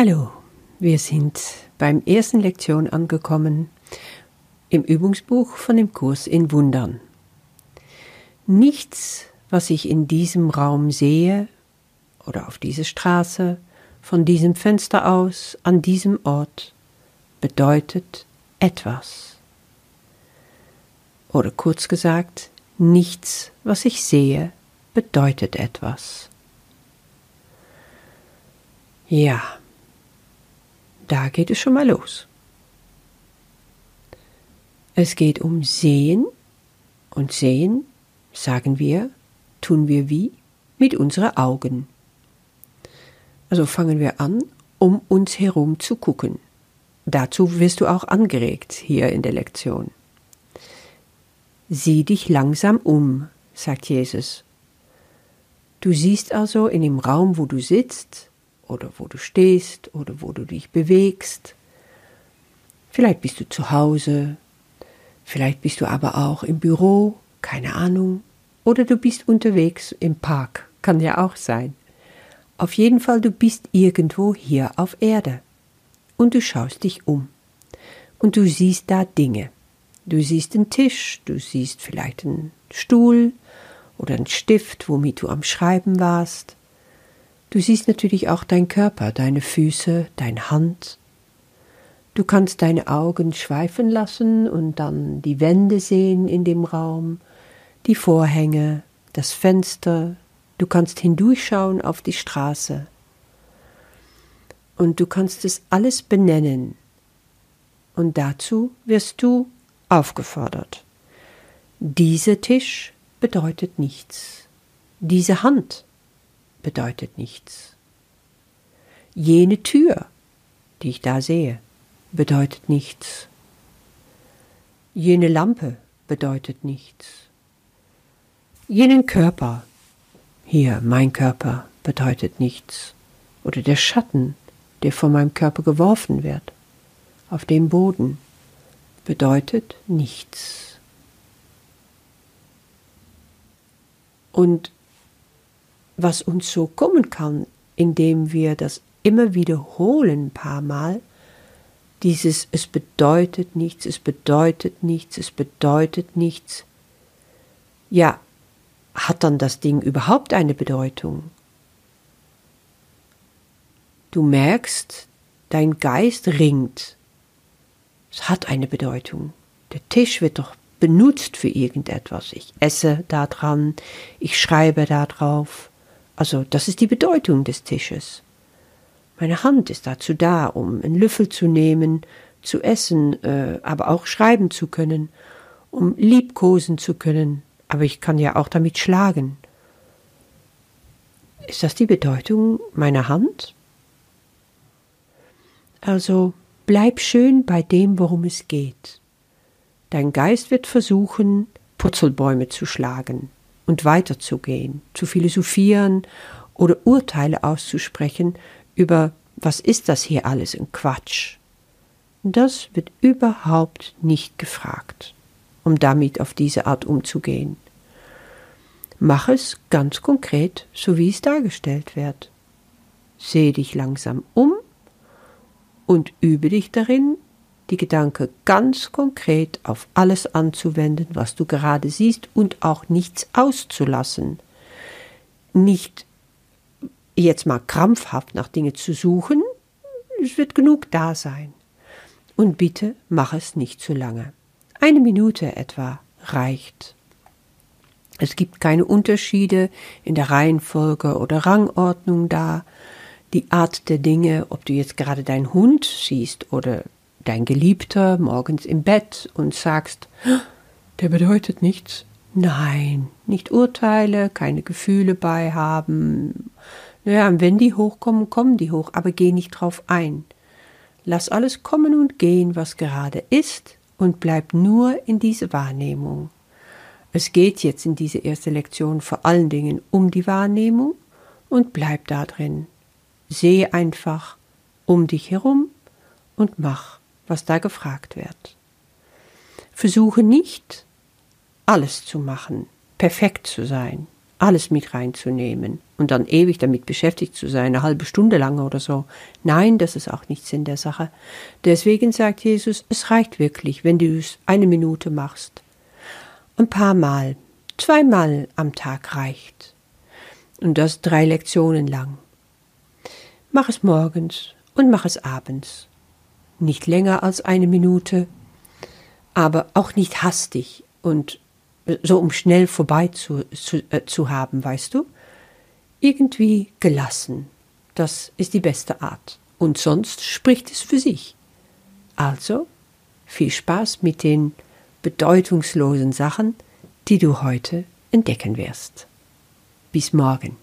Hallo, wir sind beim ersten Lektion angekommen im Übungsbuch von dem Kurs in Wundern. Nichts, was ich in diesem Raum sehe oder auf dieser Straße, von diesem Fenster aus, an diesem Ort, bedeutet etwas. Oder kurz gesagt, nichts, was ich sehe, bedeutet etwas. Ja, da geht es schon mal los. Es geht um Sehen und Sehen, sagen wir, tun wir wie? Mit unseren Augen. Also fangen wir an, um uns herum zu gucken. Dazu wirst du auch angeregt hier in der Lektion. Sieh dich langsam um, sagt Jesus. Du siehst also in dem Raum, wo du sitzt, oder wo du stehst oder wo du dich bewegst. Vielleicht bist du zu Hause, vielleicht bist du aber auch im Büro, keine Ahnung, oder du bist unterwegs im Park, kann ja auch sein. Auf jeden Fall, du bist irgendwo hier auf Erde und du schaust dich um und du siehst da Dinge. Du siehst einen Tisch, du siehst vielleicht einen Stuhl oder einen Stift, womit du am Schreiben warst. Du siehst natürlich auch dein Körper, deine Füße, deine Hand. Du kannst deine Augen schweifen lassen und dann die Wände sehen in dem Raum, die Vorhänge, das Fenster, du kannst hindurchschauen auf die Straße. Und du kannst es alles benennen. Und dazu wirst du aufgefordert. Dieser Tisch bedeutet nichts. Diese Hand bedeutet nichts. Jene Tür, die ich da sehe, bedeutet nichts. Jene Lampe bedeutet nichts. Jenen Körper, hier mein Körper, bedeutet nichts. Oder der Schatten, der von meinem Körper geworfen wird, auf dem Boden, bedeutet nichts. Und was uns so kommen kann, indem wir das immer wiederholen ein paar Mal, dieses es bedeutet nichts, es bedeutet nichts, es bedeutet nichts. Ja, hat dann das Ding überhaupt eine Bedeutung? Du merkst, dein Geist ringt. Es hat eine Bedeutung. Der Tisch wird doch benutzt für irgendetwas. Ich esse da dran, ich schreibe da drauf. Also das ist die Bedeutung des Tisches. Meine Hand ist dazu da, um einen Löffel zu nehmen, zu essen, äh, aber auch schreiben zu können, um liebkosen zu können, aber ich kann ja auch damit schlagen. Ist das die Bedeutung meiner Hand? Also bleib schön bei dem, worum es geht. Dein Geist wird versuchen, Purzelbäume zu schlagen, und weiterzugehen, zu philosophieren oder Urteile auszusprechen über was ist das hier alles in Quatsch. Das wird überhaupt nicht gefragt, um damit auf diese Art umzugehen. Mach es ganz konkret, so wie es dargestellt wird. Sehe dich langsam um und übe dich darin, die Gedanken ganz konkret auf alles anzuwenden, was du gerade siehst und auch nichts auszulassen. Nicht jetzt mal krampfhaft nach Dingen zu suchen, es wird genug da sein. Und bitte mach es nicht zu lange. Eine Minute etwa reicht. Es gibt keine Unterschiede in der Reihenfolge oder Rangordnung da. Die Art der Dinge, ob du jetzt gerade deinen Hund siehst oder dein Geliebter morgens im Bett und sagst, der bedeutet nichts. Nein, nicht urteile, keine Gefühle beihaben. Naja, und wenn die hochkommen, kommen die hoch, aber geh nicht drauf ein. Lass alles kommen und gehen, was gerade ist, und bleib nur in diese Wahrnehmung. Es geht jetzt in dieser ersten Lektion vor allen Dingen um die Wahrnehmung und bleib da drin. Sehe einfach um dich herum und mach was da gefragt wird. Versuche nicht, alles zu machen, perfekt zu sein, alles mit reinzunehmen und dann ewig damit beschäftigt zu sein, eine halbe Stunde lang oder so. Nein, das ist auch nichts in der Sache. Deswegen sagt Jesus, es reicht wirklich, wenn du es eine Minute machst. Ein paar Mal, zweimal am Tag reicht. Und das drei Lektionen lang. Mach es morgens und mach es abends. Nicht länger als eine Minute, aber auch nicht hastig und so um schnell vorbei zu, zu, äh, zu haben, weißt du? Irgendwie gelassen. Das ist die beste Art. Und sonst spricht es für sich. Also, viel Spaß mit den bedeutungslosen Sachen, die du heute entdecken wirst. Bis morgen.